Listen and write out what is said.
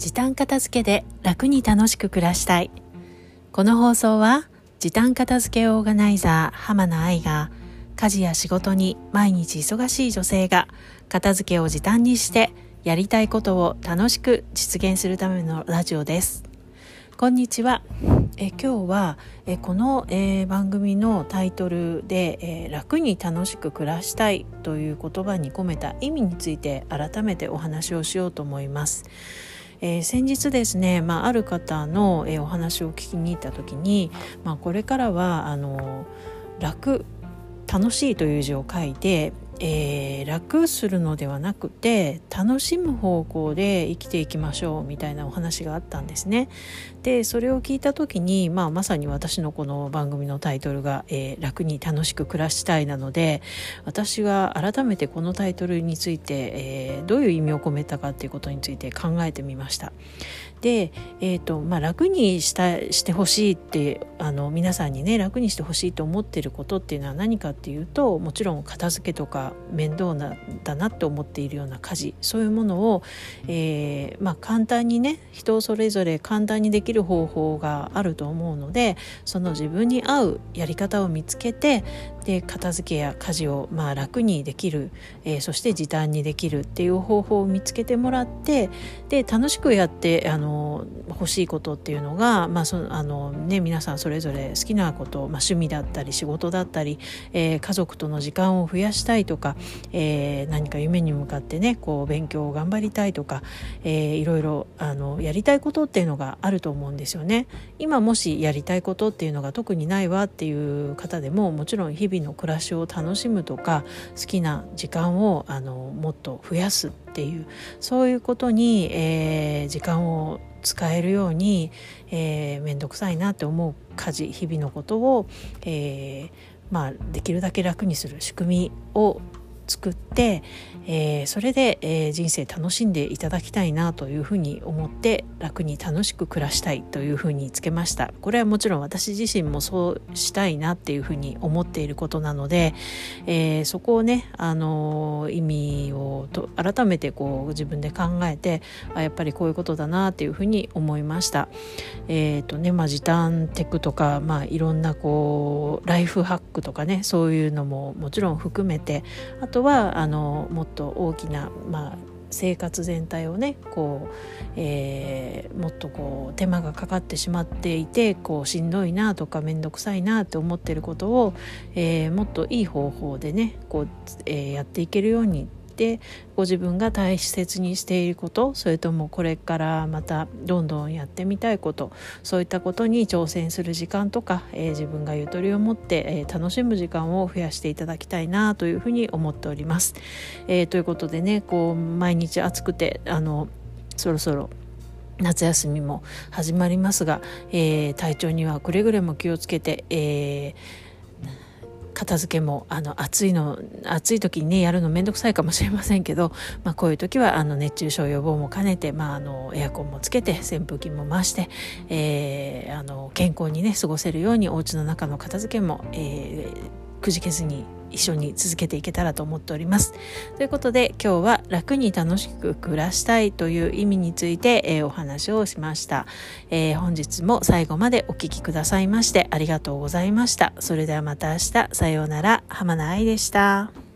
時短片付けで楽に楽しく暮らしたいこの放送は時短片付けオーガナイザー浜名愛が家事や仕事に毎日忙しい女性が片付けを時短にしてやりたいことを楽しく実現するためのラジオですこんにちはえ今日はえこの、えー、番組のタイトルで、えー、楽に楽しく暮らしたい」という言葉に込めた意味について改めてお話をしようと思います。えー、先日ですね、まあ、ある方の、えお話を聞きに行った時に、まあ、これからはあの楽楽しいという字を書いてえー、楽するのではなくて楽しむ方向で生きていきましょうみたいなお話があったんですね。でそれを聞いた時に、まあ、まさに私のこの番組のタイトルが、えー、楽に楽しく暮らしたい」なので私は改めてこのタイトルについて、えー、どういう意味を込めたかっていうことについて考えてみました。で、えーとまあ、楽にしたしてほしいってあの皆さんにね楽にしてほしいと思ってることっていうのは何かっていうともちろん片付けとか面倒なだなって思っているような家事そういうものを、えーまあ、簡単にね人それぞれ簡単にできる方法があると思うのでその自分に合うやり方を見つけてで片付けや家事をまあ楽にできる、えー、そして時短にできるっていう方法を見つけてもらってで楽しくやってあの欲しいことっていうのが、まあそあのね、皆さんそれぞれ好きなこと、まあ、趣味だったり仕事だったり、えー、家族との時間を増やしたいとか、えー、何か夢に向かってねこう勉強を頑張りたいとか、えー、いろいろあのやりたいことっていうのがあると思うんですよね。今もしやりたいことっていうのが特にないわっていう方でももちろん日々の暮らしを楽しむとか好きな時間をあのもっと増やすっていうそういうことに、えー、時間を使えるように面倒、えー、くさいなって思う家事日々のことを、えーまあ、できるだけ楽にする仕組みを作って、えー、それで、えー、人生楽しんでいただきたいなというふうに思って楽に楽しく暮らしたいというふうにつけましたこれはもちろん私自身もそうしたいなっていうふうに思っていることなので、えー、そこをね、あの意味をと改めてこう自分で考えてあやっぱりこういうことだなっていうふうに思いました。えーとねまあ、時短テクとか、まあ、いろんなこうライフハックとかねそういうのももちろん含めてあととはあのもっと大きな、まあ、生活全体をねこう、えー、もっとこう手間がかかってしまっていてこうしんどいなとか面倒くさいなって思ってることを、えー、もっといい方法でねこう、えー、やっていけるようにてご自分が大切にしていることそれともこれからまたどんどんやってみたいことそういったことに挑戦する時間とか、えー、自分がゆとりを持って、えー、楽しむ時間を増やしていただきたいなというふうに思っております。えー、ということでねこう毎日暑くてあのそろそろ夏休みも始まりますが、えー、体調にはくれぐれも気をつけて、えー片付けもあの暑いの暑い時にねやるの面倒くさいかもしれませんけど、まあ、こういう時はあの熱中症予防も兼ねて、まあ、あのエアコンもつけて扇風機も回して、えー、あの健康にね過ごせるようにお家の中の片付けも、えー、くじけずに一緒に続けていけたらと思っております。ということで今日は楽に楽しく暮らしたいという意味について、えー、お話をしました、えー、本日も最後までお聴きくださいましてありがとうございました。それではまた明日さようなら浜名愛でした。